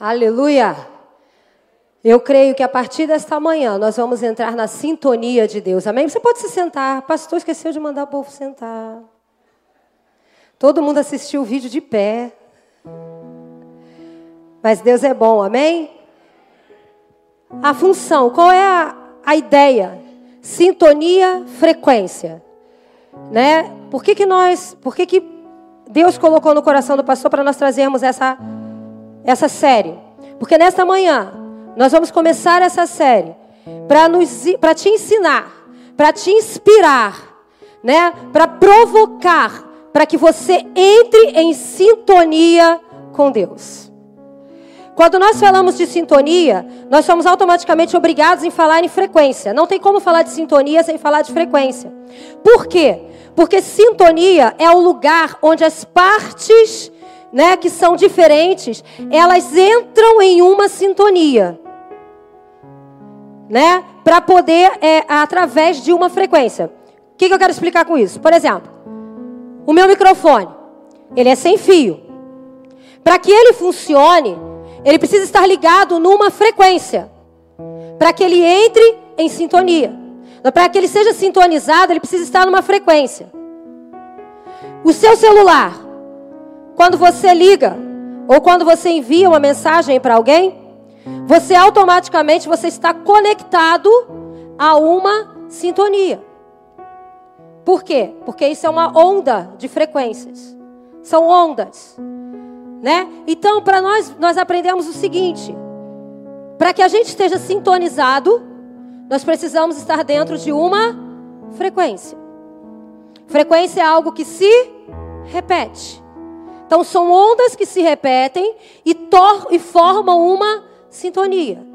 Aleluia! Eu creio que a partir desta manhã nós vamos entrar na sintonia de Deus. Amém? Você pode se sentar. Pastor esqueceu de mandar o povo sentar. Todo mundo assistiu o vídeo de pé. Mas Deus é bom, amém? A função, qual é a, a ideia? Sintonia, frequência. Né? Por que, que nós, por que, que Deus colocou no coração do pastor para nós trazermos essa, essa série? Porque nesta manhã nós vamos começar essa série para te ensinar, para te inspirar, né? Para provocar, para que você entre em sintonia com Deus. Quando nós falamos de sintonia, nós somos automaticamente obrigados em falar em frequência. Não tem como falar de sintonia sem falar de frequência. Por quê? Porque sintonia é o lugar onde as partes né, que são diferentes, elas entram em uma sintonia, né, para poder é, através de uma frequência. O que, que eu quero explicar com isso? Por exemplo, o meu microfone, ele é sem fio. Para que ele funcione, ele precisa estar ligado numa frequência, para que ele entre em sintonia. Para que ele seja sintonizado, ele precisa estar numa frequência. O seu celular, quando você liga ou quando você envia uma mensagem para alguém, você automaticamente você está conectado a uma sintonia. Por quê? Porque isso é uma onda de frequências. São ondas, né? Então, para nós nós aprendemos o seguinte: para que a gente esteja sintonizado, nós precisamos estar dentro de uma frequência. Frequência é algo que se repete. Então são ondas que se repetem e, e formam uma sintonia.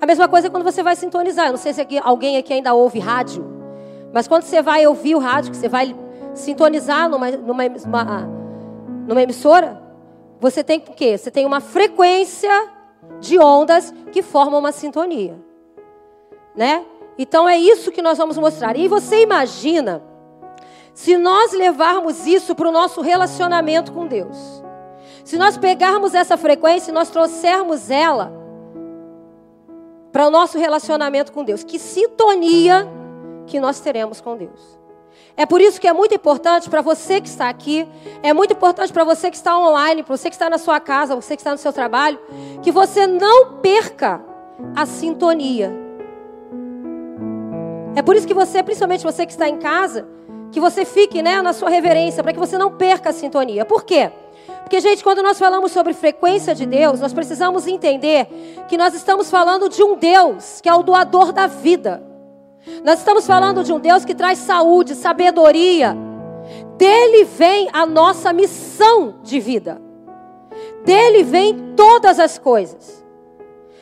A mesma coisa é quando você vai sintonizar. Eu não sei se aqui, alguém aqui ainda ouve rádio, mas quando você vai ouvir o rádio, que você vai sintonizar numa, numa, numa, emissora, você tem o quê? Você tem uma frequência de ondas que formam uma sintonia. Né? Então é isso que nós vamos mostrar. E você imagina se nós levarmos isso para o nosso relacionamento com Deus, se nós pegarmos essa frequência e nós trouxermos ela para o nosso relacionamento com Deus, que sintonia que nós teremos com Deus. É por isso que é muito importante para você que está aqui, é muito importante para você que está online, para você que está na sua casa, você que está no seu trabalho, que você não perca a sintonia. É por isso que você, principalmente você que está em casa, que você fique né, na sua reverência, para que você não perca a sintonia. Por quê? Porque, gente, quando nós falamos sobre frequência de Deus, nós precisamos entender que nós estamos falando de um Deus que é o doador da vida. Nós estamos falando de um Deus que traz saúde, sabedoria. Dele vem a nossa missão de vida. Dele vem todas as coisas.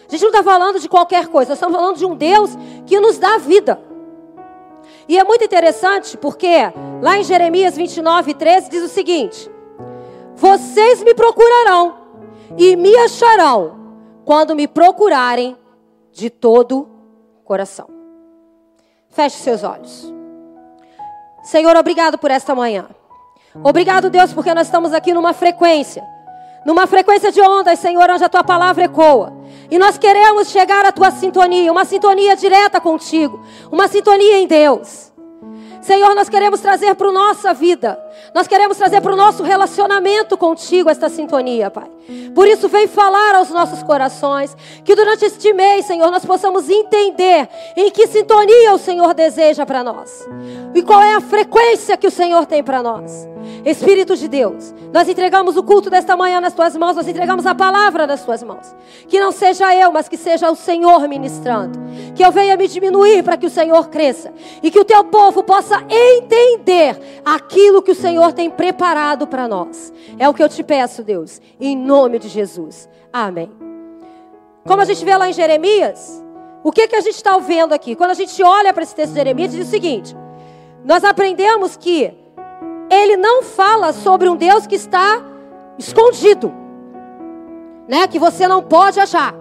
A gente não está falando de qualquer coisa, nós estamos falando de um Deus que nos dá vida. E é muito interessante porque lá em Jeremias 29, 13 diz o seguinte: Vocês me procurarão e me acharão quando me procurarem de todo coração. Feche seus olhos. Senhor, obrigado por esta manhã. Obrigado, Deus, porque nós estamos aqui numa frequência. Numa frequência de ondas, Senhor, onde a tua palavra ecoa. E nós queremos chegar à tua sintonia, uma sintonia direta contigo, uma sintonia em Deus. Senhor, nós queremos trazer para a nossa vida, nós queremos trazer para o nosso relacionamento contigo esta sintonia, Pai. Por isso, vem falar aos nossos corações, que durante este mês, Senhor, nós possamos entender em que sintonia o Senhor deseja para nós e qual é a frequência que o Senhor tem para nós. Espírito de Deus, nós entregamos o culto desta manhã nas tuas mãos, nós entregamos a palavra nas tuas mãos. Que não seja eu, mas que seja o Senhor ministrando. Que eu venha me diminuir para que o Senhor cresça. E que o teu povo possa entender aquilo que o Senhor tem preparado para nós. É o que eu te peço, Deus, em nome de Jesus. Amém. Como a gente vê lá em Jeremias, o que, que a gente está vendo aqui? Quando a gente olha para esse texto de Jeremias, diz o seguinte: nós aprendemos que ele não fala sobre um Deus que está escondido, né? Que você não pode achar.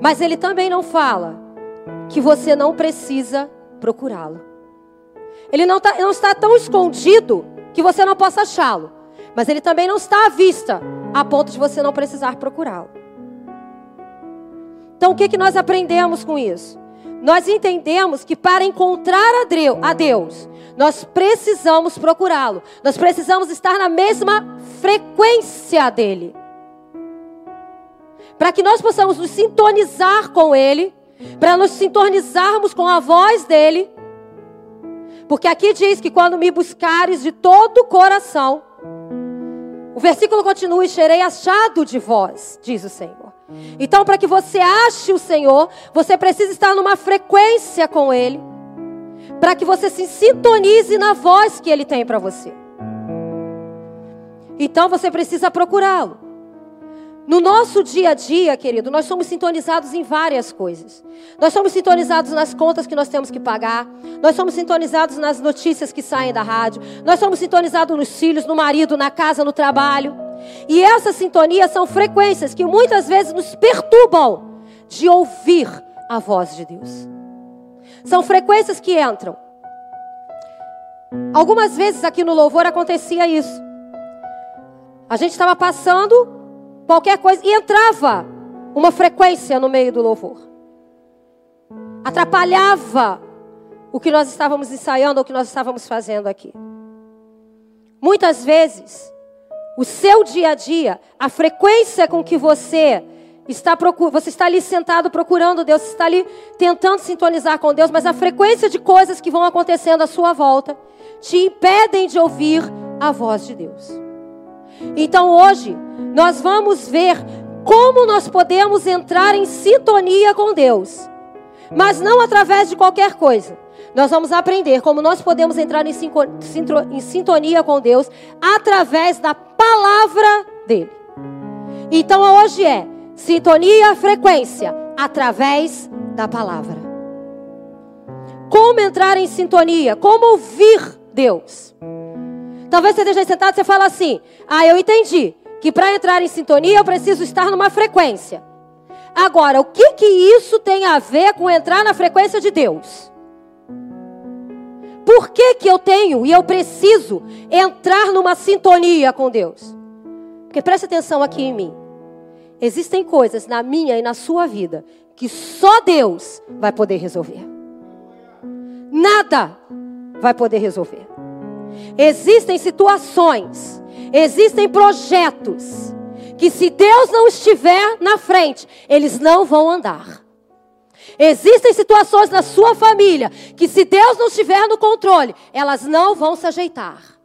Mas ele também não fala que você não precisa procurá-lo. Ele não, tá, não está tão escondido que você não possa achá-lo. Mas ele também não está à vista a ponto de você não precisar procurá-lo. Então o que, que nós aprendemos com isso? Nós entendemos que para encontrar a Deus, nós precisamos procurá-lo. Nós precisamos estar na mesma frequência dele. Para que nós possamos nos sintonizar com ele, para nos sintonizarmos com a voz dele. Porque aqui diz que quando me buscares de todo o coração, o versículo continua: e serei achado de vós, diz o Senhor. Então, para que você ache o Senhor, você precisa estar numa frequência com Ele, para que você se sintonize na voz que Ele tem para você. Então, você precisa procurá-lo. No nosso dia a dia, querido, nós somos sintonizados em várias coisas. Nós somos sintonizados nas contas que nós temos que pagar. Nós somos sintonizados nas notícias que saem da rádio. Nós somos sintonizados nos filhos, no marido, na casa, no trabalho. E essas sintonias são frequências que muitas vezes nos perturbam de ouvir a voz de Deus. São frequências que entram. Algumas vezes aqui no louvor acontecia isso. A gente estava passando qualquer coisa, e entrava uma frequência no meio do louvor. Atrapalhava o que nós estávamos ensaiando, o que nós estávamos fazendo aqui. Muitas vezes, o seu dia a dia, a frequência com que você está você está ali sentado procurando Deus, está ali tentando sintonizar com Deus, mas a frequência de coisas que vão acontecendo à sua volta te impedem de ouvir a voz de Deus. Então hoje nós vamos ver como nós podemos entrar em sintonia com Deus, mas não através de qualquer coisa. Nós vamos aprender como nós podemos entrar em, em sintonia com Deus através da palavra dele. Então hoje é sintonia, frequência, através da palavra. Como entrar em sintonia? Como ouvir Deus? Talvez você esteja sentado e você fala assim: Ah, eu entendi que para entrar em sintonia eu preciso estar numa frequência. Agora, o que que isso tem a ver com entrar na frequência de Deus? Por que que eu tenho e eu preciso entrar numa sintonia com Deus? Porque preste atenção aqui em mim. Existem coisas na minha e na sua vida que só Deus vai poder resolver. Nada vai poder resolver. Existem situações, existem projetos que se Deus não estiver na frente, eles não vão andar. Existem situações na sua família que se Deus não estiver no controle, elas não vão se ajeitar.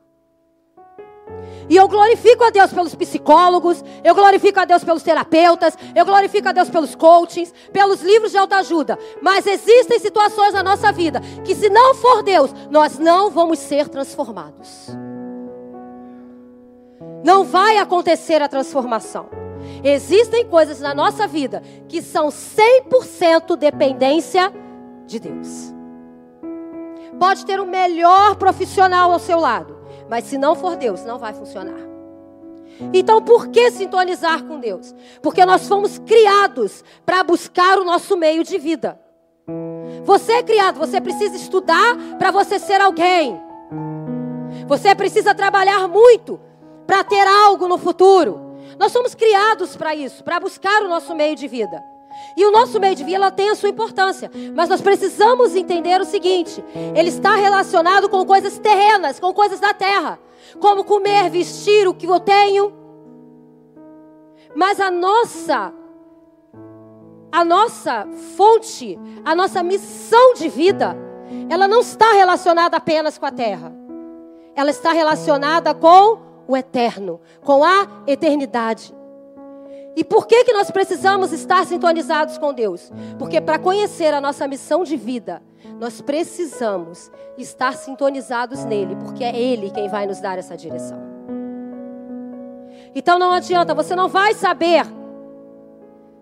E eu glorifico a Deus pelos psicólogos, eu glorifico a Deus pelos terapeutas, eu glorifico a Deus pelos coachings, pelos livros de autoajuda. Mas existem situações na nossa vida que, se não for Deus, nós não vamos ser transformados. Não vai acontecer a transformação. Existem coisas na nossa vida que são 100% dependência de Deus. Pode ter o melhor profissional ao seu lado. Mas se não for Deus, não vai funcionar. Então, por que sintonizar com Deus? Porque nós fomos criados para buscar o nosso meio de vida. Você é criado, você precisa estudar para você ser alguém. Você precisa trabalhar muito para ter algo no futuro. Nós somos criados para isso, para buscar o nosso meio de vida. E o nosso meio de vida ela tem a sua importância, mas nós precisamos entender o seguinte: ele está relacionado com coisas terrenas, com coisas da terra, como comer, vestir o que eu tenho. Mas a nossa a nossa fonte, a nossa missão de vida, ela não está relacionada apenas com a terra. Ela está relacionada com o eterno, com a eternidade. E por que, que nós precisamos estar sintonizados com Deus? Porque para conhecer a nossa missão de vida, nós precisamos estar sintonizados nele, porque é Ele quem vai nos dar essa direção. Então não adianta, você não vai saber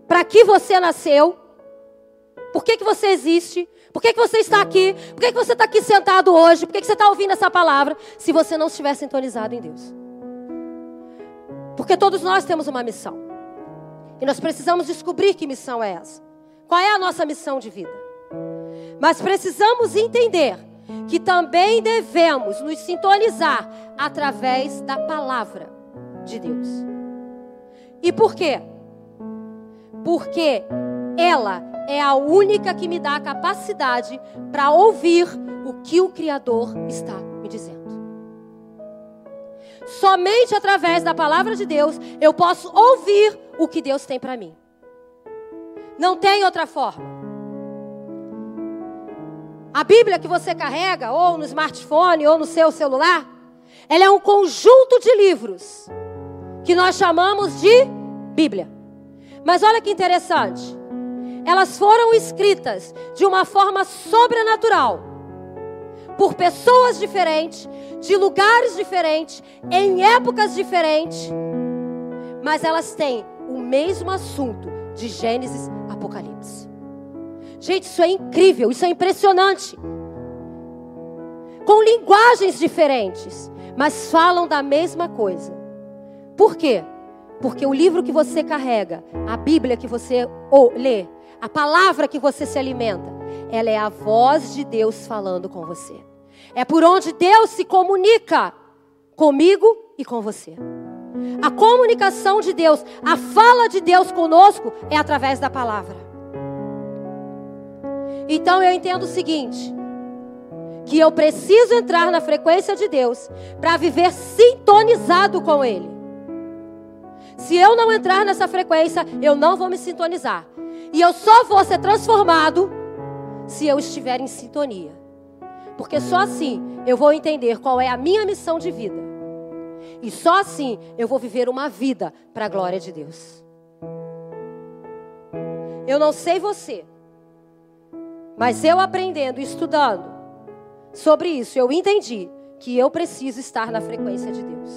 para que você nasceu, por que, que você existe, por que, que você está aqui, por que, que você está aqui sentado hoje, por que, que você está ouvindo essa palavra, se você não estiver sintonizado em Deus. Porque todos nós temos uma missão. E nós precisamos descobrir que missão é essa. Qual é a nossa missão de vida? Mas precisamos entender que também devemos nos sintonizar através da palavra de Deus. E por quê? Porque ela é a única que me dá a capacidade para ouvir o que o Criador está me dizendo. Somente através da palavra de Deus eu posso ouvir o que Deus tem para mim. Não tem outra forma. A Bíblia que você carrega, ou no smartphone, ou no seu celular, ela é um conjunto de livros que nós chamamos de Bíblia. Mas olha que interessante. Elas foram escritas de uma forma sobrenatural, por pessoas diferentes, de lugares diferentes, em épocas diferentes, mas elas têm o mesmo assunto de Gênesis Apocalipse. Gente, isso é incrível, isso é impressionante. Com linguagens diferentes, mas falam da mesma coisa. Por quê? Porque o livro que você carrega, a Bíblia que você lê, a palavra que você se alimenta, ela é a voz de Deus falando com você. É por onde Deus se comunica comigo e com você. A comunicação de Deus, a fala de Deus conosco é através da palavra. Então eu entendo o seguinte: que eu preciso entrar na frequência de Deus para viver sintonizado com Ele. Se eu não entrar nessa frequência, eu não vou me sintonizar. E eu só vou ser transformado se eu estiver em sintonia. Porque só assim eu vou entender qual é a minha missão de vida. E só assim eu vou viver uma vida para a glória de Deus. Eu não sei você, mas eu aprendendo, estudando sobre isso, eu entendi que eu preciso estar na frequência de Deus.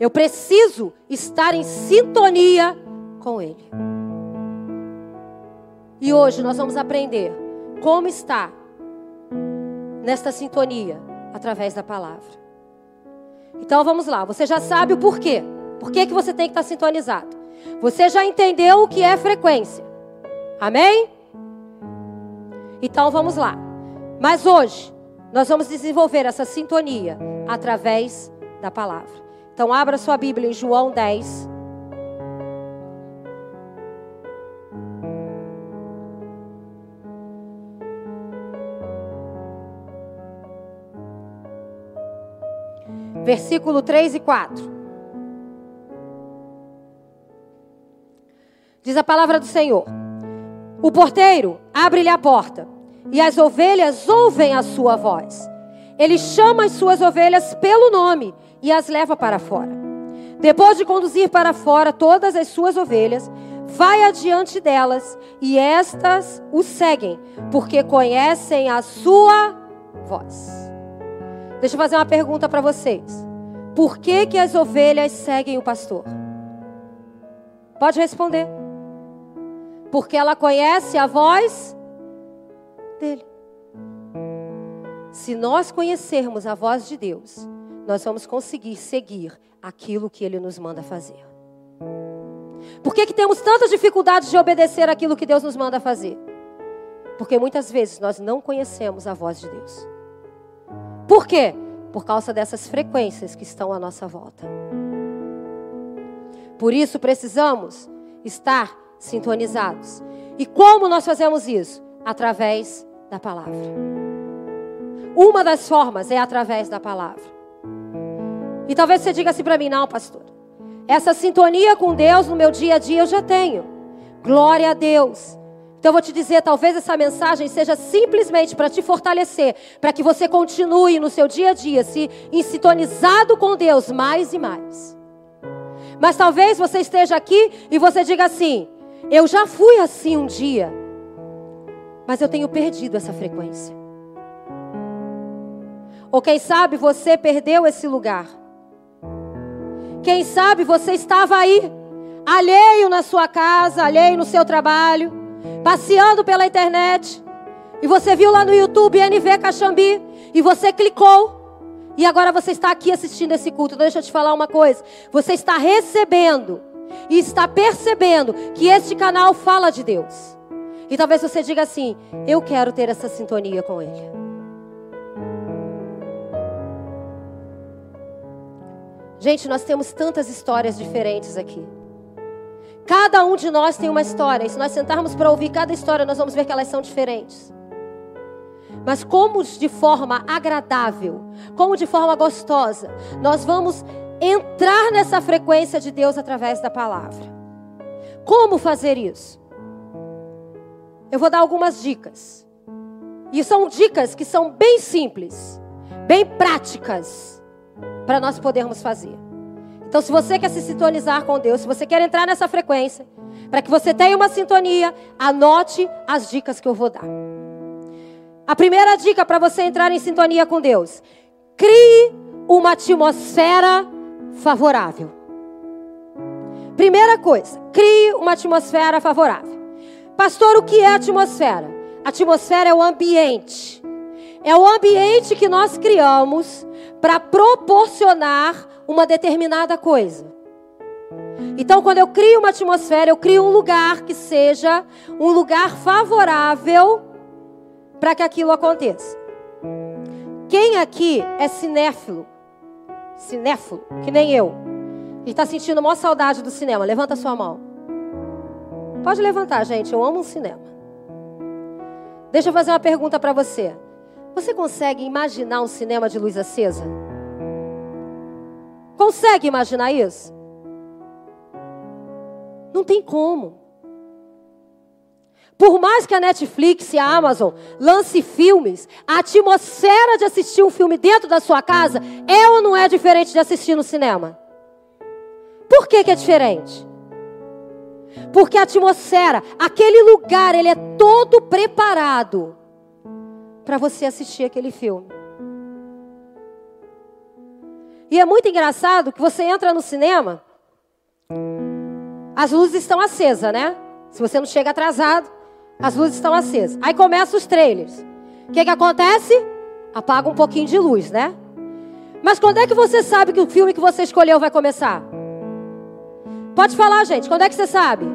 Eu preciso estar em sintonia com Ele. E hoje nós vamos aprender como estar nesta sintonia através da palavra. Então vamos lá, você já sabe o porquê. Por que, que você tem que estar sintonizado? Você já entendeu o que é frequência. Amém? Então vamos lá. Mas hoje nós vamos desenvolver essa sintonia através da palavra. Então abra sua Bíblia em João 10. Versículo 3 e 4. Diz a palavra do Senhor: O porteiro abre-lhe a porta e as ovelhas ouvem a sua voz. Ele chama as suas ovelhas pelo nome e as leva para fora. Depois de conduzir para fora todas as suas ovelhas, vai adiante delas e estas o seguem, porque conhecem a sua voz. Deixa eu fazer uma pergunta para vocês. Por que, que as ovelhas seguem o pastor? Pode responder. Porque ela conhece a voz dele. Se nós conhecermos a voz de Deus, nós vamos conseguir seguir aquilo que ele nos manda fazer. Por que, que temos tantas dificuldades de obedecer aquilo que Deus nos manda fazer? Porque muitas vezes nós não conhecemos a voz de Deus. Por quê? Por causa dessas frequências que estão à nossa volta. Por isso precisamos estar sintonizados. E como nós fazemos isso? Através da palavra. Uma das formas é através da palavra. E talvez você diga assim para mim: não, pastor. Essa sintonia com Deus no meu dia a dia eu já tenho. Glória a Deus. Então eu vou te dizer, talvez essa mensagem seja simplesmente para te fortalecer, para que você continue no seu dia a dia se sintonizado com Deus mais e mais. Mas talvez você esteja aqui e você diga assim: eu já fui assim um dia. Mas eu tenho perdido essa frequência. Ou quem sabe você perdeu esse lugar. Quem sabe você estava aí, alheio na sua casa, alheio no seu trabalho, passeando pela internet, e você viu lá no YouTube NV Caxambi, e você clicou, e agora você está aqui assistindo esse culto. Então, deixa eu te falar uma coisa: você está recebendo e está percebendo que este canal fala de Deus. E talvez você diga assim: eu quero ter essa sintonia com Ele. Gente, nós temos tantas histórias diferentes aqui. Cada um de nós tem uma história. E se nós sentarmos para ouvir cada história, nós vamos ver que elas são diferentes. Mas como de forma agradável, como de forma gostosa, nós vamos entrar nessa frequência de Deus através da palavra. Como fazer isso? Eu vou dar algumas dicas. E são dicas que são bem simples, bem práticas, para nós podermos fazer. Então, se você quer se sintonizar com Deus, se você quer entrar nessa frequência, para que você tenha uma sintonia, anote as dicas que eu vou dar. A primeira dica para você entrar em sintonia com Deus: crie uma atmosfera favorável. Primeira coisa, crie uma atmosfera favorável. Pastor, o que é atmosfera? Atmosfera é o ambiente. É o ambiente que nós criamos para proporcionar uma determinada coisa. Então, quando eu crio uma atmosfera, eu crio um lugar que seja um lugar favorável para que aquilo aconteça. Quem aqui é cinéfilo? Cinéfilo, que nem eu. E está sentindo maior saudade do cinema? Levanta sua mão. Pode levantar, gente. Eu amo um cinema. Deixa eu fazer uma pergunta para você. Você consegue imaginar um cinema de luz acesa? Consegue imaginar isso? Não tem como. Por mais que a Netflix e a Amazon lance filmes, a atmosfera de assistir um filme dentro da sua casa é ou não é diferente de assistir no cinema? Por que, que é diferente? Porque a atmosfera, aquele lugar, ele é todo preparado para você assistir aquele filme. E é muito engraçado que você entra no cinema, as luzes estão acesas, né? Se você não chega atrasado, as luzes estão acesas. Aí começam os trailers. O que, que acontece? Apaga um pouquinho de luz, né? Mas quando é que você sabe que o filme que você escolheu vai começar? Pode falar, gente. Quando é que você sabe?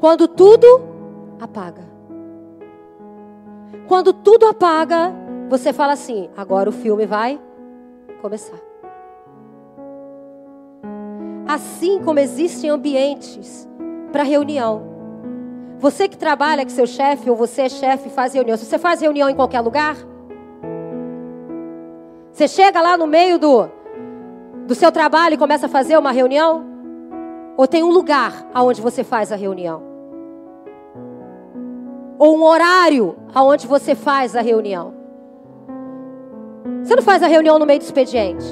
Quando tudo apaga. Quando tudo apaga, você fala assim: agora o filme vai começar. Assim como existem ambientes para reunião. Você que trabalha com seu chefe, ou você é chefe, faz reunião. Você faz reunião em qualquer lugar? Você chega lá no meio do, do seu trabalho e começa a fazer uma reunião? Ou tem um lugar aonde você faz a reunião? Ou um horário aonde você faz a reunião? Você não faz a reunião no meio do expediente.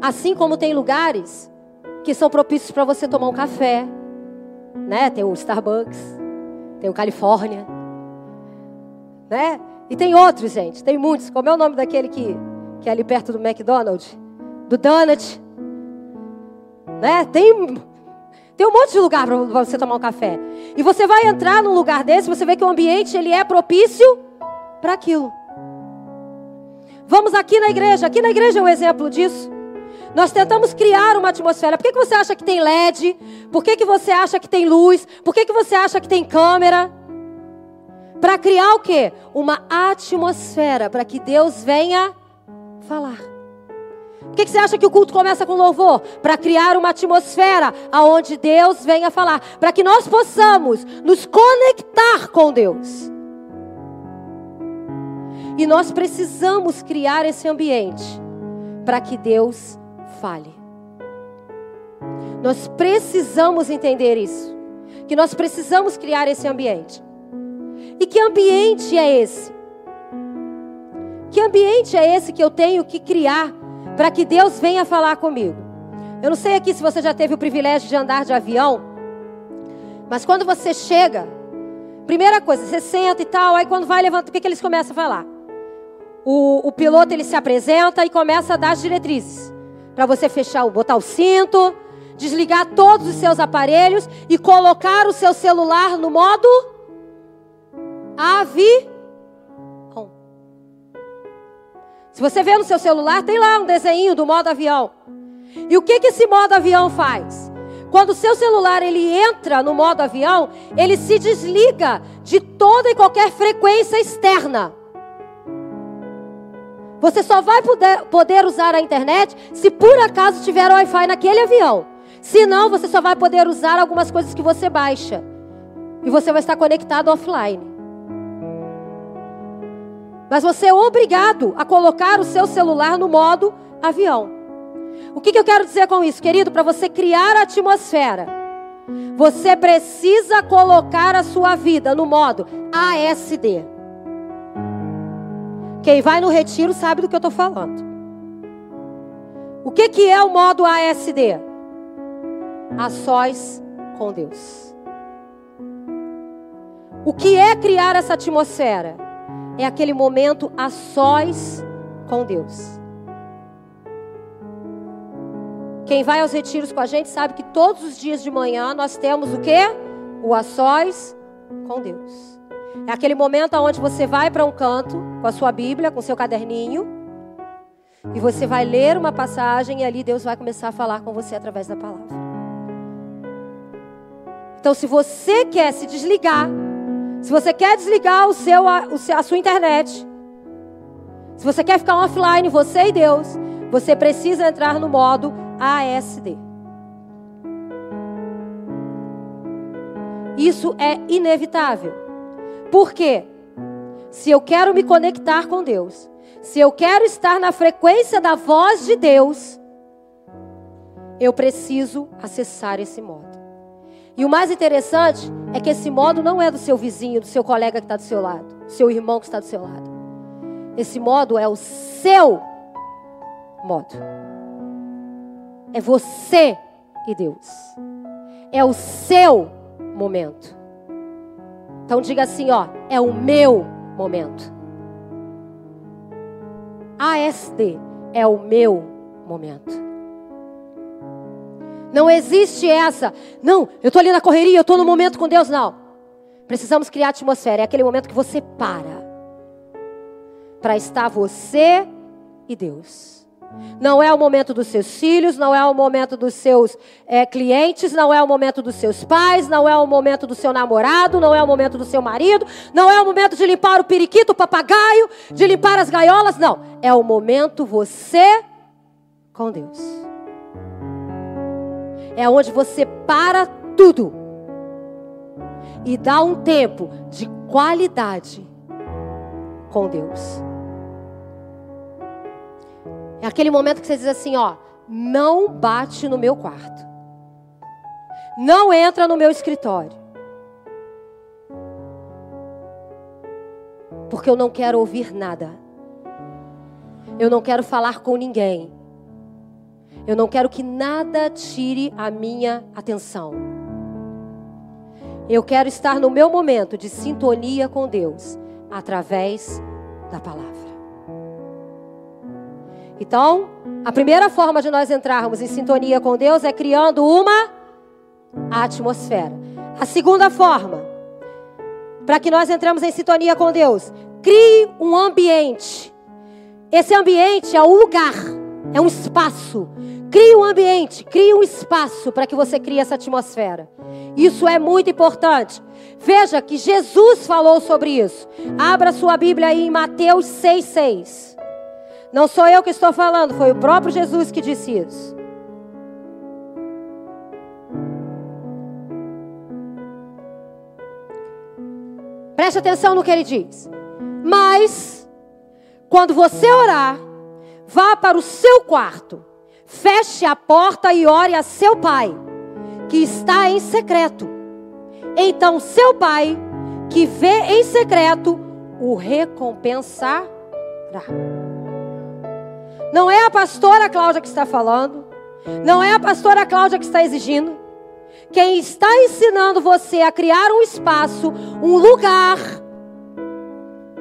Assim como tem lugares que são propícios para você tomar um café, né? Tem o Starbucks, tem o Califórnia, né? E tem outros, gente, tem muitos. Como é o nome daquele que, que é ali perto do McDonald's? Do Donut, né? Tem, tem um monte de lugar para você tomar um café. E você vai entrar num lugar desse, você vê que o ambiente ele é propício para aquilo. Vamos aqui na igreja, aqui na igreja é um exemplo disso. Nós tentamos criar uma atmosfera. Por que, que você acha que tem LED? Por que, que você acha que tem luz? Por que, que você acha que tem câmera? Para criar o quê? Uma atmosfera para que Deus venha falar. Por que, que você acha que o culto começa com louvor? Para criar uma atmosfera aonde Deus venha falar, para que nós possamos nos conectar com Deus. E nós precisamos criar esse ambiente para que Deus fale. Nós precisamos entender isso. Que nós precisamos criar esse ambiente. E que ambiente é esse? Que ambiente é esse que eu tenho que criar para que Deus venha falar comigo? Eu não sei aqui se você já teve o privilégio de andar de avião, mas quando você chega, primeira coisa, você senta e tal, aí quando vai levanta, o que, que eles começam a falar? O, o piloto ele se apresenta e começa a dar as diretrizes para você fechar, botar o cinto, desligar todos os seus aparelhos e colocar o seu celular no modo avião. Se você vê no seu celular, tem lá um desenho do modo avião. E o que que esse modo avião faz? Quando o seu celular ele entra no modo avião, ele se desliga de toda e qualquer frequência externa. Você só vai poder, poder usar a internet se por acaso tiver Wi-Fi naquele avião. Senão, você só vai poder usar algumas coisas que você baixa. E você vai estar conectado offline. Mas você é obrigado a colocar o seu celular no modo avião. O que, que eu quero dizer com isso, querido? Para você criar a atmosfera, você precisa colocar a sua vida no modo ASD. Quem vai no retiro sabe do que eu estou falando. O que, que é o modo ASD? A sós com Deus. O que é criar essa atmosfera? É aquele momento a sós com Deus. Quem vai aos retiros com a gente sabe que todos os dias de manhã nós temos o quê? O a sós com Deus. É aquele momento onde você vai para um canto com a sua Bíblia, com o seu caderninho, e você vai ler uma passagem e ali Deus vai começar a falar com você através da palavra. Então, se você quer se desligar, se você quer desligar o seu, a sua internet, se você quer ficar offline, você e Deus, você precisa entrar no modo ASD. Isso é inevitável. Por quê? Se eu quero me conectar com Deus, se eu quero estar na frequência da voz de Deus, eu preciso acessar esse modo. E o mais interessante é que esse modo não é do seu vizinho, do seu colega que está do seu lado, do seu irmão que está do seu lado. Esse modo é o seu modo. É você e Deus. É o seu momento. Então diga assim, ó, é o meu momento. ASD é o meu momento. Não existe essa. Não, eu estou ali na correria, eu estou no momento com Deus. Não. Precisamos criar atmosfera. É aquele momento que você para. Para estar você e Deus. Não é o momento dos seus filhos, não é o momento dos seus é, clientes, não é o momento dos seus pais, não é o momento do seu namorado, não é o momento do seu marido, não é o momento de limpar o periquito, o papagaio, de limpar as gaiolas, não. É o momento você com Deus. É onde você para tudo e dá um tempo de qualidade com Deus. É aquele momento que você diz assim, ó, não bate no meu quarto. Não entra no meu escritório. Porque eu não quero ouvir nada. Eu não quero falar com ninguém. Eu não quero que nada tire a minha atenção. Eu quero estar no meu momento de sintonia com Deus através da palavra. Então, a primeira forma de nós entrarmos em sintonia com Deus é criando uma atmosfera. A segunda forma, para que nós entremos em sintonia com Deus, crie um ambiente. Esse ambiente é um lugar, é um espaço. Crie um ambiente, crie um espaço para que você crie essa atmosfera. Isso é muito importante. Veja que Jesus falou sobre isso. Abra sua Bíblia aí em Mateus 6,6. Não sou eu que estou falando, foi o próprio Jesus que disse isso. Preste atenção no que ele diz. Mas, quando você orar, vá para o seu quarto, feche a porta e ore a seu pai, que está em secreto. Então, seu pai, que vê em secreto, o recompensará. Não é a pastora Cláudia que está falando. Não é a pastora Cláudia que está exigindo. Quem está ensinando você a criar um espaço, um lugar,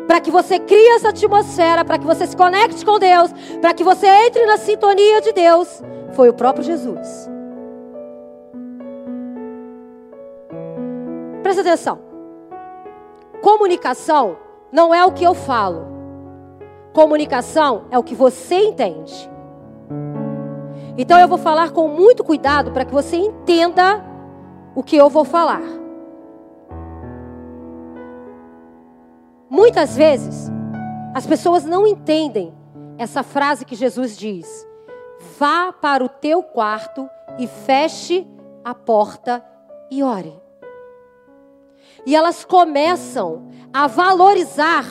para que você crie essa atmosfera, para que você se conecte com Deus, para que você entre na sintonia de Deus, foi o próprio Jesus. Presta atenção. Comunicação não é o que eu falo. Comunicação é o que você entende. Então eu vou falar com muito cuidado para que você entenda o que eu vou falar. Muitas vezes as pessoas não entendem essa frase que Jesus diz: vá para o teu quarto e feche a porta e ore. E elas começam a valorizar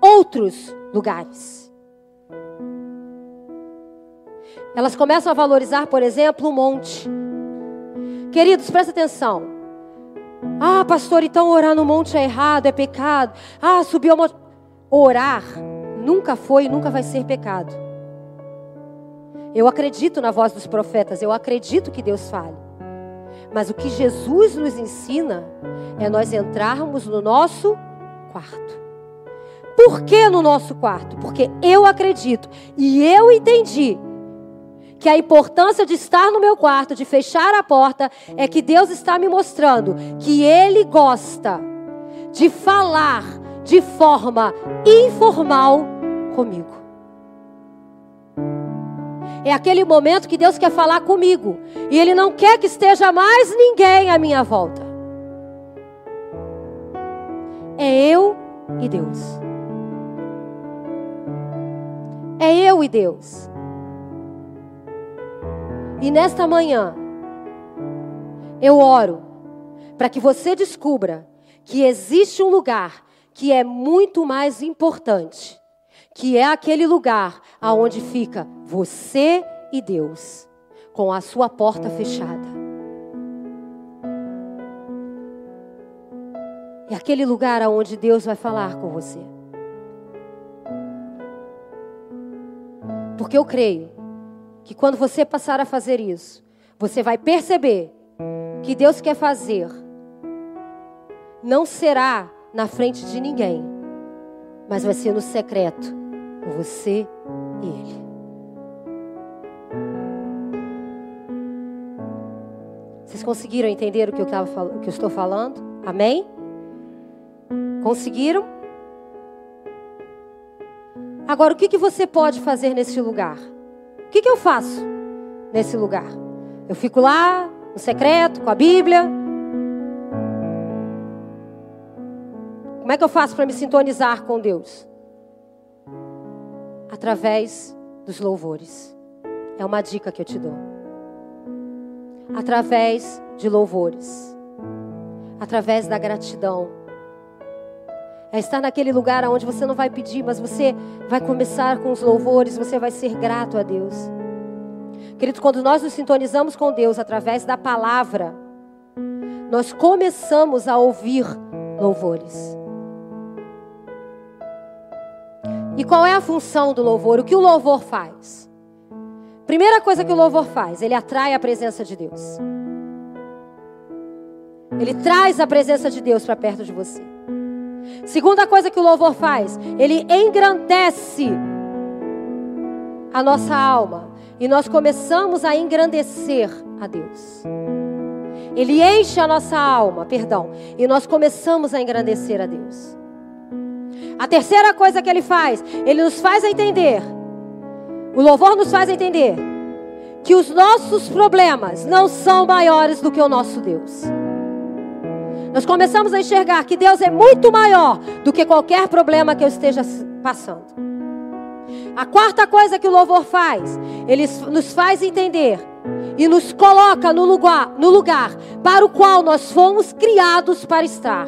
outros lugares. Elas começam a valorizar, por exemplo, o monte. Queridos, presta atenção. Ah, pastor, então orar no monte é errado, é pecado. Ah, subir ao monte. Orar nunca foi e nunca vai ser pecado. Eu acredito na voz dos profetas, eu acredito que Deus fale. Mas o que Jesus nos ensina é nós entrarmos no nosso quarto. Por que no nosso quarto? Porque eu acredito e eu entendi que a importância de estar no meu quarto, de fechar a porta, é que Deus está me mostrando que Ele gosta de falar de forma informal comigo. É aquele momento que Deus quer falar comigo e Ele não quer que esteja mais ninguém à minha volta. É eu e Deus. É eu e Deus. E nesta manhã, eu oro para que você descubra que existe um lugar que é muito mais importante, que é aquele lugar aonde fica você e Deus, com a sua porta fechada. É aquele lugar aonde Deus vai falar com você. Porque eu creio que quando você passar a fazer isso, você vai perceber que Deus quer fazer não será na frente de ninguém, mas vai ser no secreto, com você e Ele. Vocês conseguiram entender o que eu, tava, o que eu estou falando? Amém? Conseguiram? Agora, o que, que você pode fazer nesse lugar? O que, que eu faço nesse lugar? Eu fico lá, no secreto, com a Bíblia. Como é que eu faço para me sintonizar com Deus? Através dos louvores. É uma dica que eu te dou. Através de louvores. Através da gratidão. É estar naquele lugar onde você não vai pedir, mas você vai começar com os louvores, você vai ser grato a Deus. Queridos, quando nós nos sintonizamos com Deus através da palavra, nós começamos a ouvir louvores. E qual é a função do louvor? O que o louvor faz? Primeira coisa que o louvor faz, ele atrai a presença de Deus. Ele traz a presença de Deus para perto de você. Segunda coisa que o louvor faz, ele engrandece a nossa alma e nós começamos a engrandecer a Deus. Ele enche a nossa alma, perdão, e nós começamos a engrandecer a Deus. A terceira coisa que ele faz, ele nos faz entender, o louvor nos faz entender que os nossos problemas não são maiores do que o nosso Deus. Nós começamos a enxergar que Deus é muito maior do que qualquer problema que eu esteja passando. A quarta coisa que o louvor faz, ele nos faz entender e nos coloca no lugar, no lugar para o qual nós fomos criados para estar.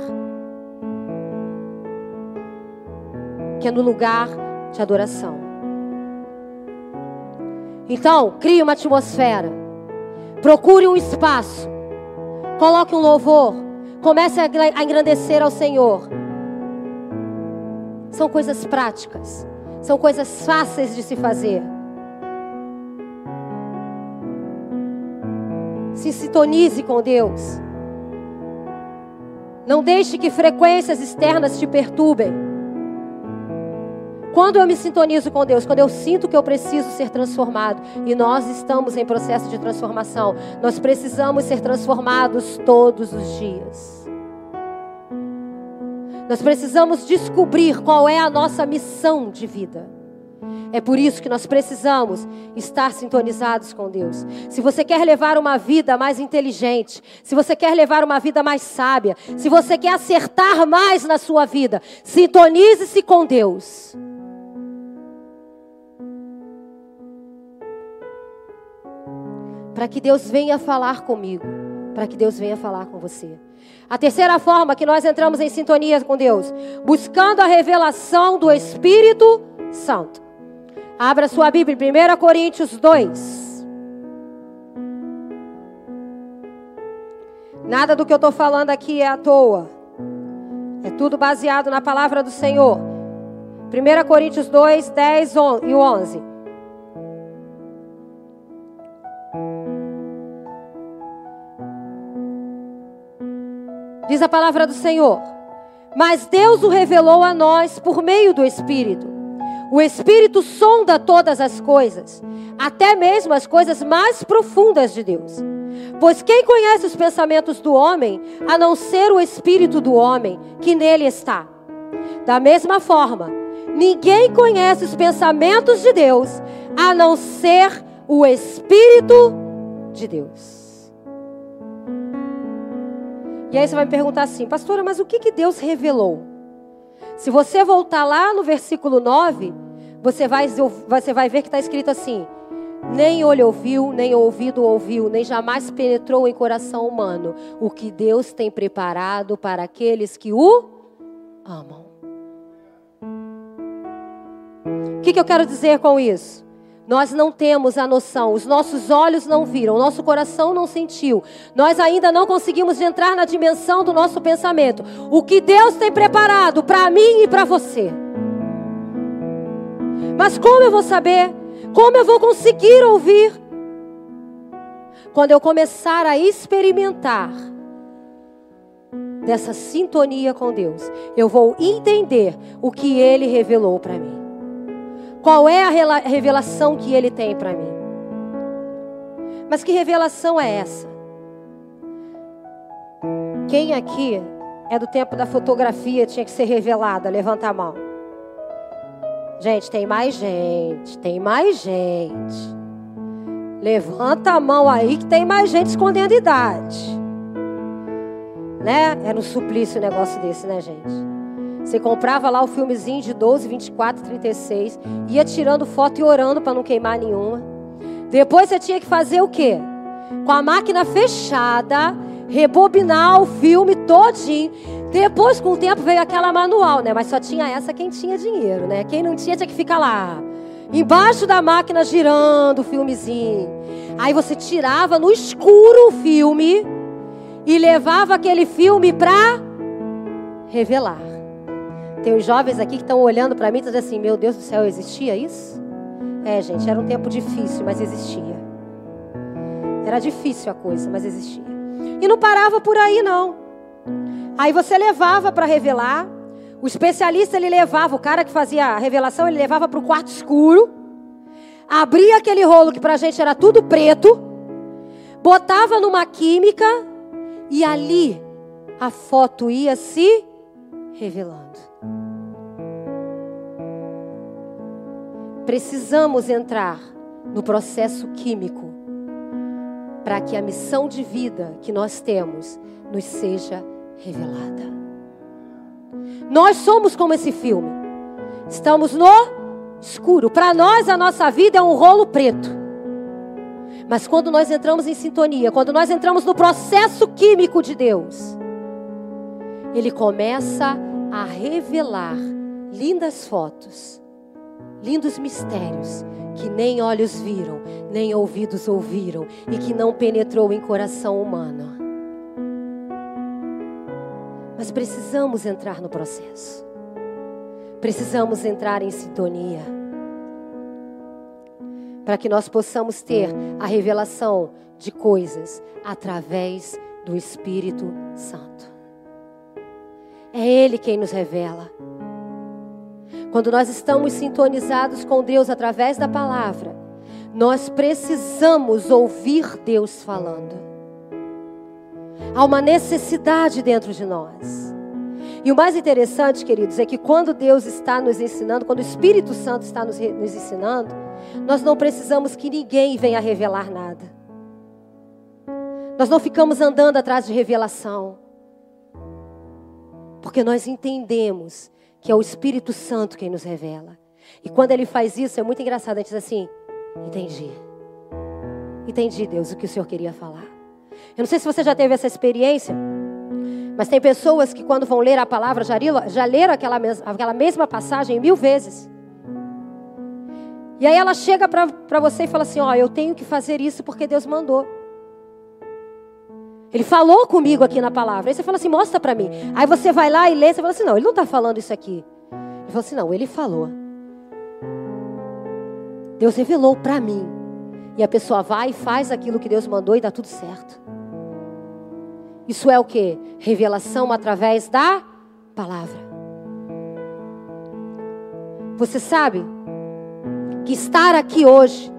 Que é no lugar de adoração. Então, crie uma atmosfera. Procure um espaço. Coloque um louvor Comece a engrandecer ao Senhor. São coisas práticas. São coisas fáceis de se fazer. Se sintonize com Deus. Não deixe que frequências externas te perturbem. Quando eu me sintonizo com Deus, quando eu sinto que eu preciso ser transformado, e nós estamos em processo de transformação, nós precisamos ser transformados todos os dias. Nós precisamos descobrir qual é a nossa missão de vida. É por isso que nós precisamos estar sintonizados com Deus. Se você quer levar uma vida mais inteligente, se você quer levar uma vida mais sábia, se você quer acertar mais na sua vida, sintonize-se com Deus. Para que Deus venha falar comigo, para que Deus venha falar com você. A terceira forma que nós entramos em sintonia com Deus, buscando a revelação do Espírito Santo. Abra sua Bíblia, 1 Coríntios 2. Nada do que eu estou falando aqui é à toa. É tudo baseado na palavra do Senhor. 1 Coríntios 2, 10 e 11. Diz a palavra do Senhor. Mas Deus o revelou a nós por meio do Espírito. O Espírito sonda todas as coisas, até mesmo as coisas mais profundas de Deus. Pois quem conhece os pensamentos do homem, a não ser o Espírito do homem que nele está? Da mesma forma, ninguém conhece os pensamentos de Deus, a não ser o Espírito de Deus. E aí você vai me perguntar assim, pastora, mas o que, que Deus revelou? Se você voltar lá no versículo 9, você vai, você vai ver que está escrito assim: nem olho ouviu, nem ouvido ouviu, nem jamais penetrou em coração humano o que Deus tem preparado para aqueles que o amam. O que, que eu quero dizer com isso? Nós não temos a noção, os nossos olhos não viram, o nosso coração não sentiu. Nós ainda não conseguimos entrar na dimensão do nosso pensamento. O que Deus tem preparado para mim e para você. Mas como eu vou saber? Como eu vou conseguir ouvir? Quando eu começar a experimentar dessa sintonia com Deus, eu vou entender o que Ele revelou para mim. Qual é a revelação que ele tem para mim? Mas que revelação é essa? Quem aqui é do tempo da fotografia tinha que ser revelada? Levanta a mão. Gente, tem mais gente, tem mais gente. Levanta a mão aí que tem mais gente escondendo idade. Né? Era um suplício um negócio desse, né, gente? Você comprava lá o filmezinho de 12, 24, 36, ia tirando foto e orando para não queimar nenhuma. Depois você tinha que fazer o quê? Com a máquina fechada, rebobinar o filme todinho. Depois, com o tempo, veio aquela manual, né? Mas só tinha essa quem tinha dinheiro, né? Quem não tinha tinha que ficar lá, embaixo da máquina, girando o filmezinho. Aí você tirava no escuro o filme e levava aquele filme para revelar. Tem os jovens aqui que estão olhando para mim e dizendo assim: Meu Deus do céu, existia isso? É, gente, era um tempo difícil, mas existia. Era difícil a coisa, mas existia. E não parava por aí, não. Aí você levava para revelar. O especialista ele levava, o cara que fazia a revelação, ele levava para o quarto escuro. Abria aquele rolo que para a gente era tudo preto. Botava numa química. E ali a foto ia se revelando. Precisamos entrar no processo químico para que a missão de vida que nós temos nos seja revelada. Nós somos como esse filme. Estamos no escuro. Para nós, a nossa vida é um rolo preto. Mas quando nós entramos em sintonia, quando nós entramos no processo químico de Deus, Ele começa a revelar lindas fotos lindos mistérios que nem olhos viram, nem ouvidos ouviram e que não penetrou em coração humano. Mas precisamos entrar no processo. Precisamos entrar em sintonia. Para que nós possamos ter a revelação de coisas através do Espírito Santo. É Ele quem nos revela. Quando nós estamos sintonizados com Deus através da palavra, nós precisamos ouvir Deus falando. Há uma necessidade dentro de nós. E o mais interessante, queridos, é que quando Deus está nos ensinando, quando o Espírito Santo está nos, nos ensinando, nós não precisamos que ninguém venha revelar nada. Nós não ficamos andando atrás de revelação. Porque nós entendemos que é o Espírito Santo quem nos revela. E quando ele faz isso, é muito engraçado. A gente diz assim: entendi, Entendi, Deus, o que o Senhor queria falar. Eu não sei se você já teve essa experiência, mas tem pessoas que quando vão ler a palavra já, já leram aquela, mes aquela mesma passagem mil vezes. E aí ela chega para você e fala assim: Ó, eu tenho que fazer isso porque Deus mandou. Ele falou comigo aqui na palavra. Aí você fala assim: mostra para mim. Aí você vai lá e lê, você fala assim: não, ele não está falando isso aqui. Ele falou assim: não, ele falou. Deus revelou para mim. E a pessoa vai e faz aquilo que Deus mandou e dá tudo certo. Isso é o que? Revelação através da palavra. Você sabe que estar aqui hoje,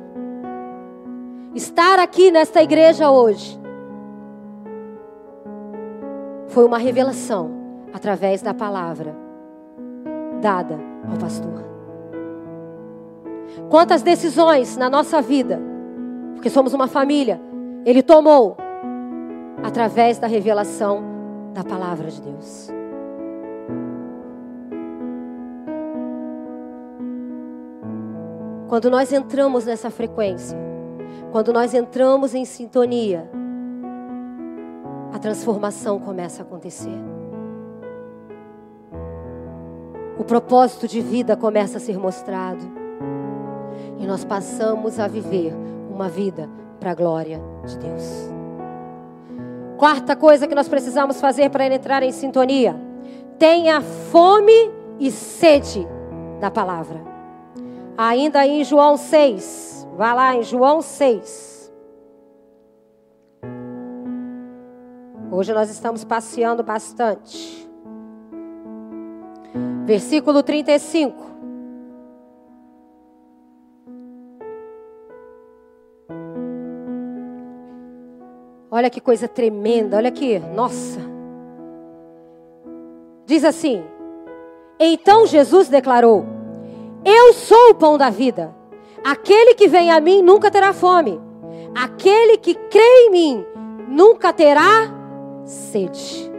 estar aqui nesta igreja hoje, foi uma revelação através da palavra dada ao pastor. Quantas decisões na nossa vida, porque somos uma família, ele tomou através da revelação da palavra de Deus. Quando nós entramos nessa frequência, quando nós entramos em sintonia, a transformação começa a acontecer. O propósito de vida começa a ser mostrado. E nós passamos a viver uma vida para a glória de Deus. Quarta coisa que nós precisamos fazer para entrar em sintonia: tenha fome e sede da palavra. Ainda em João 6, vá lá em João 6. Hoje nós estamos passeando bastante. Versículo 35. Olha que coisa tremenda, olha aqui, nossa. Diz assim: Então Jesus declarou: Eu sou o pão da vida. Aquele que vem a mim nunca terá fome. Aquele que crê em mim nunca terá sede.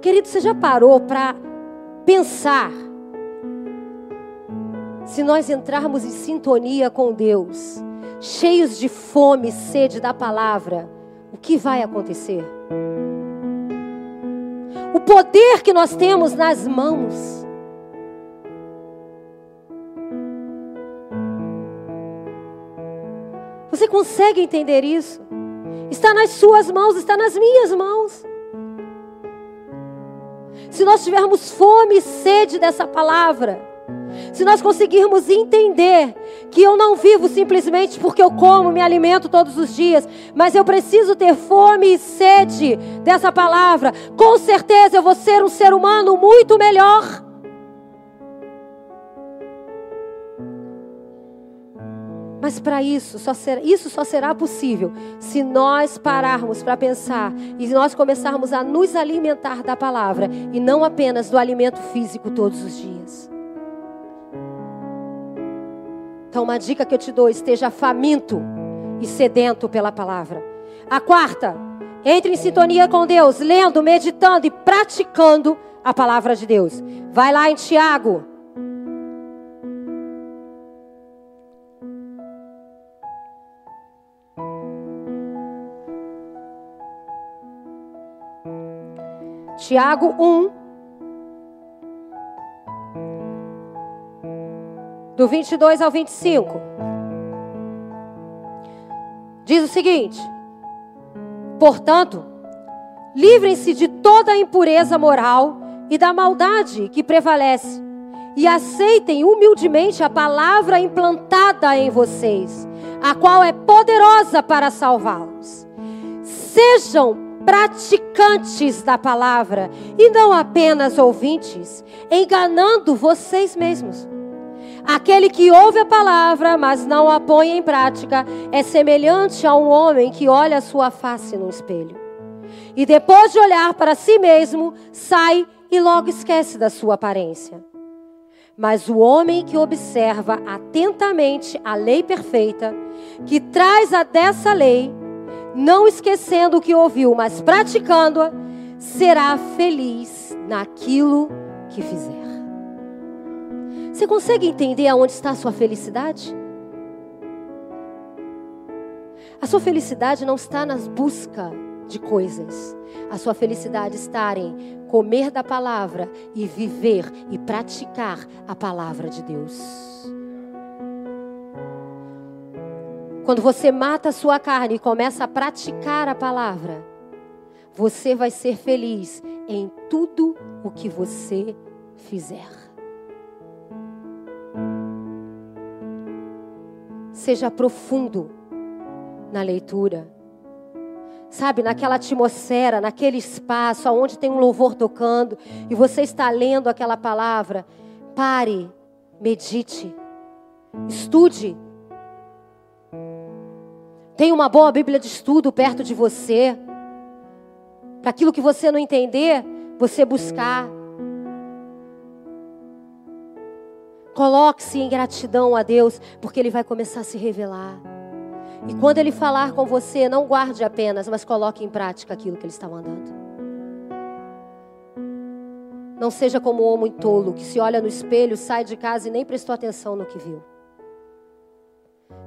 Querido, você já parou para pensar se nós entrarmos em sintonia com Deus? cheios de fome e sede da palavra, o que vai acontecer? O poder que nós temos nas mãos. Você consegue entender isso? Está nas suas mãos, está nas minhas mãos. Se nós tivermos fome e sede dessa palavra, se nós conseguirmos entender que eu não vivo simplesmente porque eu como, me alimento todos os dias, mas eu preciso ter fome e sede dessa palavra, com certeza eu vou ser um ser humano muito melhor. Mas para isso, só isso só será possível se nós pararmos para pensar e nós começarmos a nos alimentar da palavra e não apenas do alimento físico todos os dias. Então, uma dica que eu te dou: esteja faminto e sedento pela palavra. A quarta, entre em sintonia com Deus, lendo, meditando e praticando a palavra de Deus. Vai lá em Tiago. Tiago 1, do 22 ao 25. Diz o seguinte: Portanto, livrem-se de toda a impureza moral e da maldade que prevalece, e aceitem humildemente a palavra implantada em vocês, a qual é poderosa para salvá-los. Sejam praticantes da palavra e não apenas ouvintes, enganando vocês mesmos. Aquele que ouve a palavra, mas não a põe em prática, é semelhante a um homem que olha a sua face no espelho. E depois de olhar para si mesmo, sai e logo esquece da sua aparência. Mas o homem que observa atentamente a lei perfeita, que traz a dessa lei, não esquecendo o que ouviu, mas praticando-a, será feliz naquilo que fizer. Você consegue entender aonde está a sua felicidade? A sua felicidade não está nas busca de coisas. A sua felicidade está em comer da palavra e viver e praticar a palavra de Deus. Quando você mata a sua carne e começa a praticar a palavra, você vai ser feliz em tudo o que você fizer. Seja profundo na leitura. Sabe, naquela atmosfera, naquele espaço onde tem um louvor tocando e você está lendo aquela palavra, pare, medite, estude. Tenha uma boa Bíblia de estudo perto de você. Para aquilo que você não entender, você buscar. Coloque-se em gratidão a Deus, porque Ele vai começar a se revelar. E quando Ele falar com você, não guarde apenas, mas coloque em prática aquilo que Ele está mandando. Não seja como o homem tolo que se olha no espelho, sai de casa e nem prestou atenção no que viu.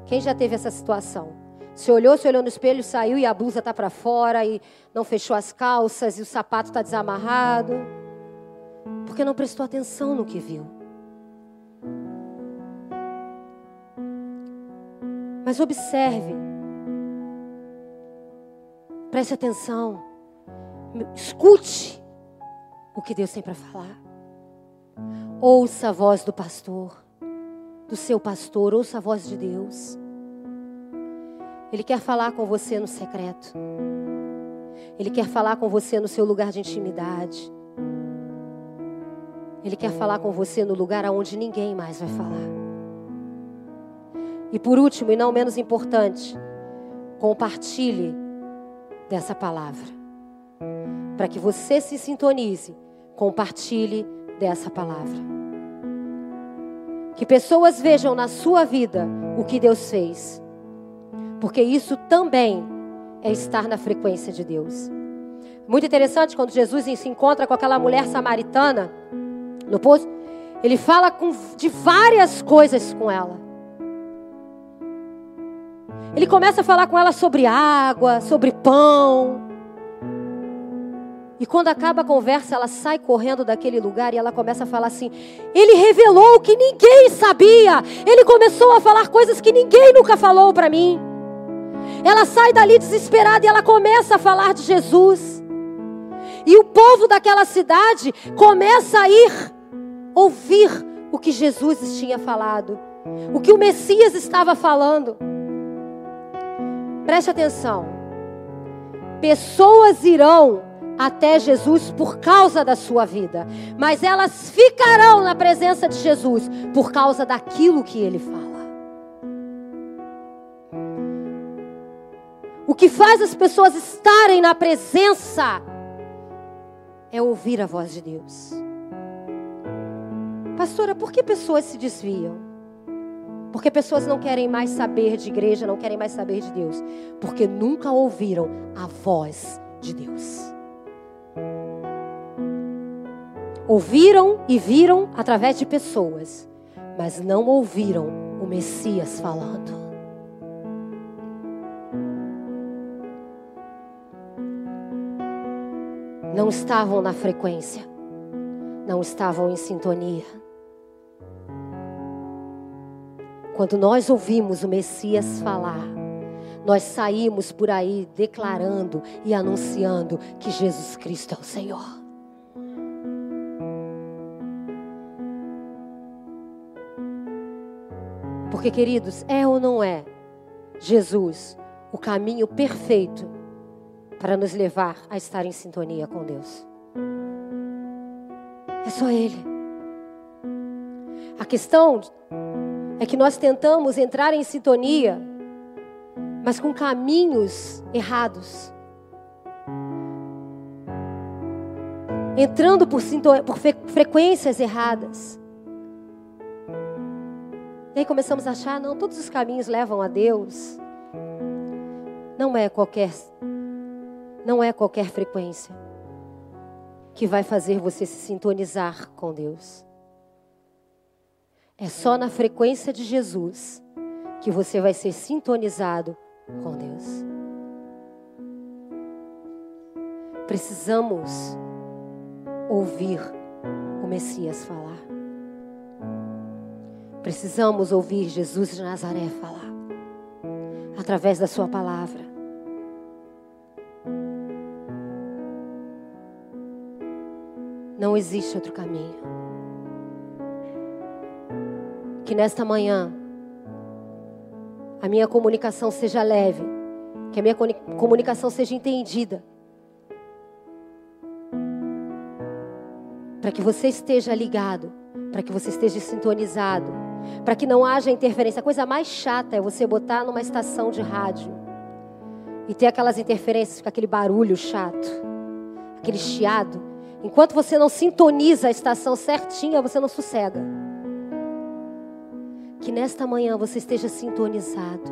Quem já teve essa situação? Se olhou, se olhou no espelho, saiu e a blusa está para fora e não fechou as calças e o sapato está desamarrado. Porque não prestou atenção no que viu. Mas observe. Preste atenção. Escute o que Deus tem para falar. Ouça a voz do pastor, do seu pastor, ouça a voz de Deus. Ele quer falar com você no secreto. Ele quer falar com você no seu lugar de intimidade. Ele quer falar com você no lugar aonde ninguém mais vai falar. E por último, e não menos importante, compartilhe dessa palavra. Para que você se sintonize, compartilhe dessa palavra. Que pessoas vejam na sua vida o que Deus fez. Porque isso também é estar na frequência de Deus. Muito interessante quando Jesus se encontra com aquela mulher samaritana no poço, ele fala com, de várias coisas com ela. Ele começa a falar com ela sobre água, sobre pão. E quando acaba a conversa, ela sai correndo daquele lugar e ela começa a falar assim: Ele revelou o que ninguém sabia. Ele começou a falar coisas que ninguém nunca falou para mim. Ela sai dali desesperada e ela começa a falar de Jesus. E o povo daquela cidade começa a ir ouvir o que Jesus tinha falado, o que o Messias estava falando. Preste atenção. Pessoas irão até Jesus por causa da sua vida, mas elas ficarão na presença de Jesus por causa daquilo que ele fala. O que faz as pessoas estarem na presença é ouvir a voz de Deus. Pastora, por que pessoas se desviam? Porque pessoas não querem mais saber de igreja, não querem mais saber de Deus, porque nunca ouviram a voz de Deus. Ouviram e viram através de pessoas, mas não ouviram o Messias falando. Não estavam na frequência, não estavam em sintonia. Quando nós ouvimos o Messias falar, nós saímos por aí declarando e anunciando que Jesus Cristo é o Senhor. Porque, queridos, é ou não é Jesus o caminho perfeito para nos levar a estar em sintonia com Deus? É só Ele. A questão é que nós tentamos entrar em sintonia, mas com caminhos errados. Entrando por, por frequências erradas. E aí começamos a achar, não, todos os caminhos levam a Deus. Não é qualquer não é qualquer frequência que vai fazer você se sintonizar com Deus. É só na frequência de Jesus que você vai ser sintonizado com Deus. Precisamos ouvir o Messias falar. Precisamos ouvir Jesus de Nazaré falar através da Sua palavra. Não existe outro caminho. Que nesta manhã a minha comunicação seja leve, que a minha comunicação seja entendida. Para que você esteja ligado, para que você esteja sintonizado, para que não haja interferência. A coisa mais chata é você botar numa estação de rádio e ter aquelas interferências, aquele barulho chato, aquele chiado. Enquanto você não sintoniza a estação certinha, você não sossega. Que nesta manhã você esteja sintonizado,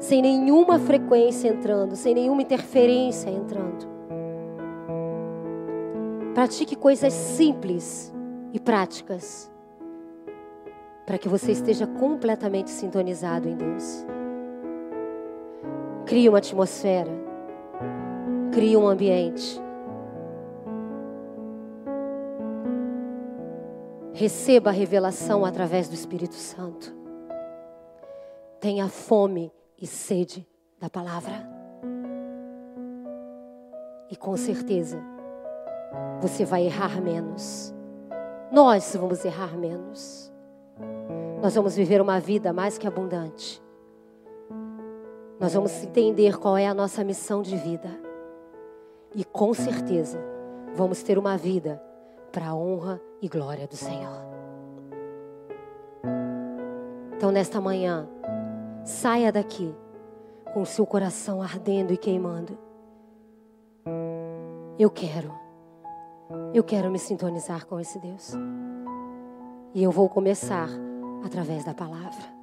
sem nenhuma frequência entrando, sem nenhuma interferência entrando. Pratique coisas simples e práticas, para que você esteja completamente sintonizado em Deus. Crie uma atmosfera, crie um ambiente Receba a revelação através do Espírito Santo. Tenha fome e sede da palavra. E com certeza, você vai errar menos. Nós vamos errar menos. Nós vamos viver uma vida mais que abundante. Nós vamos entender qual é a nossa missão de vida. E com certeza, vamos ter uma vida para a honra e glória do Senhor. Então, nesta manhã, saia daqui com o seu coração ardendo e queimando. Eu quero, eu quero me sintonizar com esse Deus. E eu vou começar através da palavra.